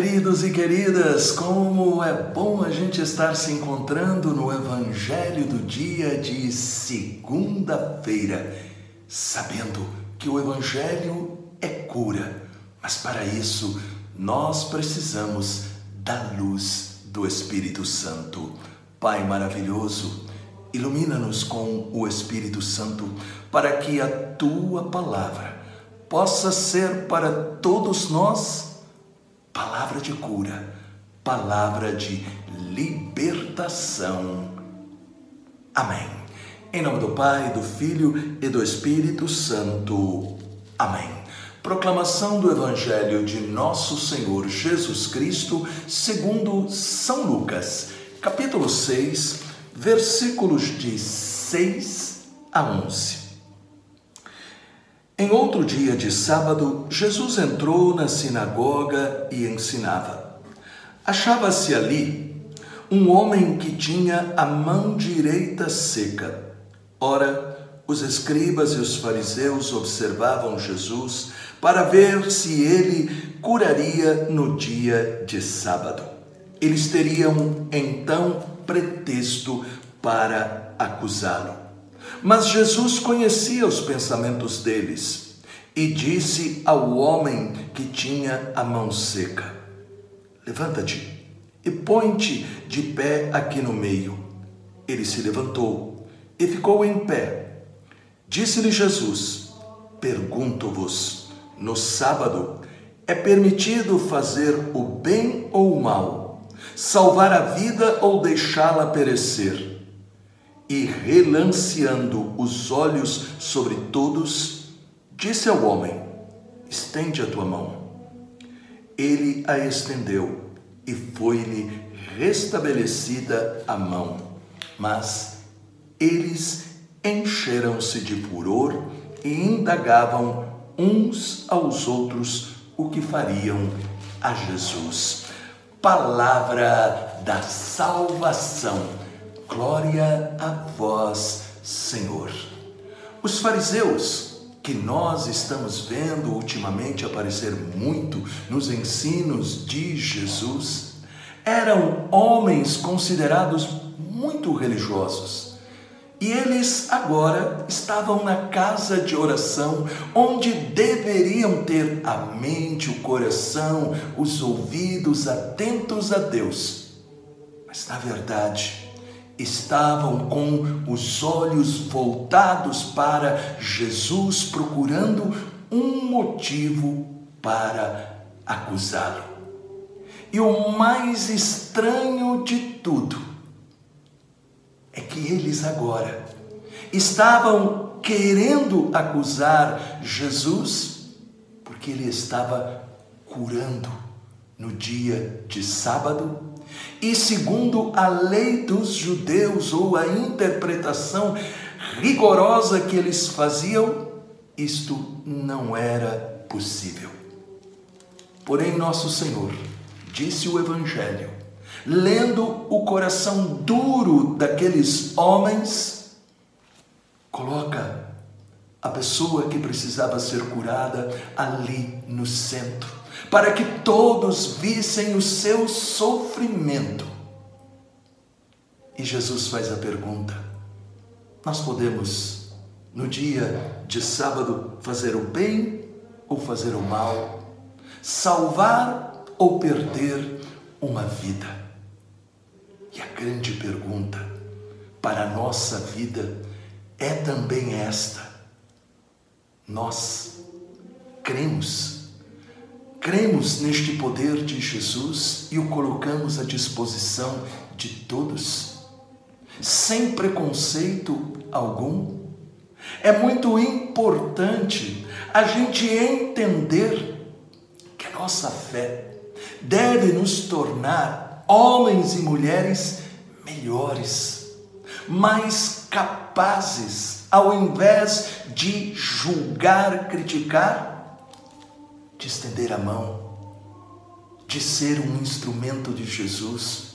queridos e queridas, como é bom a gente estar se encontrando no Evangelho do dia de segunda-feira, sabendo que o Evangelho é cura, mas para isso nós precisamos da luz do Espírito Santo. Pai maravilhoso, ilumina-nos com o Espírito Santo para que a tua palavra possa ser para todos nós palavra de cura, palavra de libertação. Amém. Em nome do Pai, do Filho e do Espírito Santo. Amém. Proclamação do Evangelho de Nosso Senhor Jesus Cristo, segundo São Lucas, capítulo 6, versículos de 6 a 11. Em outro dia de sábado, Jesus entrou na sinagoga e ensinava. Achava-se ali um homem que tinha a mão direita seca. Ora, os escribas e os fariseus observavam Jesus para ver se ele curaria no dia de sábado. Eles teriam então pretexto para acusá-lo. Mas Jesus conhecia os pensamentos deles e disse ao homem que tinha a mão seca: Levanta-te e põe-te de pé aqui no meio. Ele se levantou e ficou em pé. Disse-lhe Jesus: Pergunto-vos, no sábado é permitido fazer o bem ou o mal, salvar a vida ou deixá-la perecer? E relanceando os olhos sobre todos, disse ao homem: Estende a tua mão. Ele a estendeu e foi-lhe restabelecida a mão. Mas eles encheram-se de furor e indagavam uns aos outros o que fariam a Jesus. Palavra da salvação Glória a vós, Senhor. Os fariseus, que nós estamos vendo ultimamente aparecer muito nos ensinos de Jesus, eram homens considerados muito religiosos. E eles agora estavam na casa de oração, onde deveriam ter a mente, o coração, os ouvidos atentos a Deus. Mas na verdade, estavam com os olhos voltados para Jesus, procurando um motivo para acusá-lo. E o mais estranho de tudo é que eles agora estavam querendo acusar Jesus porque ele estava curando no dia de sábado e segundo a lei dos judeus ou a interpretação rigorosa que eles faziam, isto não era possível. Porém, nosso Senhor disse o Evangelho, lendo o coração duro daqueles homens, coloca a pessoa que precisava ser curada ali no centro para que todos vissem o seu sofrimento. E Jesus faz a pergunta: Nós podemos, no dia de sábado, fazer o bem ou fazer o mal? Salvar ou perder uma vida? E a grande pergunta para a nossa vida é também esta: Nós cremos Cremos neste poder de Jesus e o colocamos à disposição de todos, sem preconceito algum. É muito importante a gente entender que a nossa fé deve nos tornar homens e mulheres melhores, mais capazes, ao invés de julgar, criticar de estender a mão, de ser um instrumento de Jesus,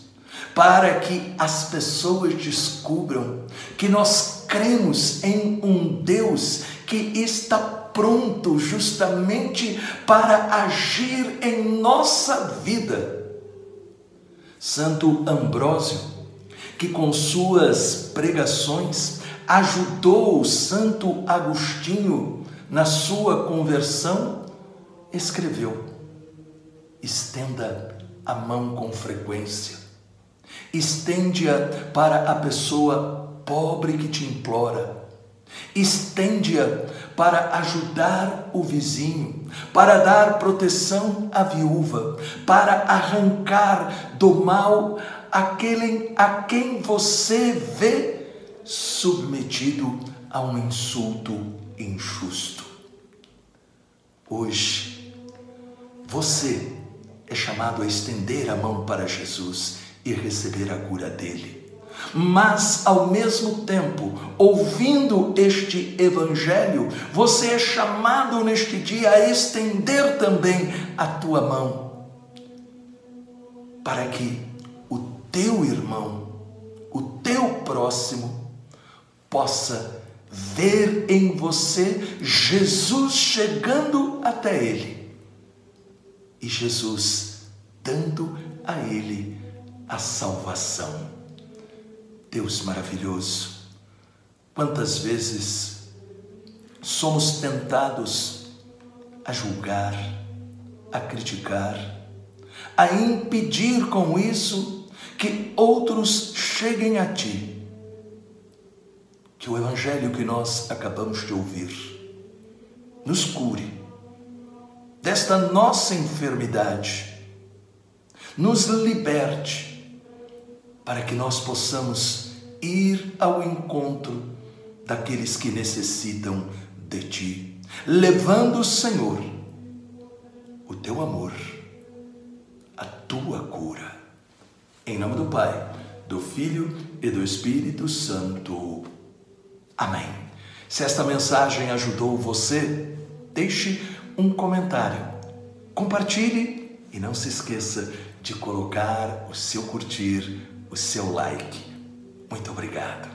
para que as pessoas descubram que nós cremos em um Deus que está pronto justamente para agir em nossa vida. Santo Ambrósio, que com suas pregações ajudou Santo Agostinho na sua conversão, escreveu: estenda a mão com frequência, estende-a para a pessoa pobre que te implora, estende-a para ajudar o vizinho, para dar proteção à viúva, para arrancar do mal aquele a quem você vê submetido a um insulto injusto. Hoje, você é chamado a estender a mão para Jesus e receber a cura dele. Mas, ao mesmo tempo, ouvindo este Evangelho, você é chamado neste dia a estender também a tua mão, para que o teu irmão, o teu próximo, possa ver em você Jesus chegando até ele e Jesus dando a ele a salvação. Deus maravilhoso, quantas vezes somos tentados a julgar, a criticar, a impedir com isso que outros cheguem a ti que o Evangelho que nós acabamos de ouvir nos cure desta nossa enfermidade, nos liberte, para que nós possamos ir ao encontro daqueles que necessitam de Ti, levando, Senhor, o Teu amor, a Tua cura. Em nome do Pai, do Filho e do Espírito Santo. Amém. Se esta mensagem ajudou você, deixe um comentário, compartilhe e não se esqueça de colocar o seu curtir, o seu like. Muito obrigado.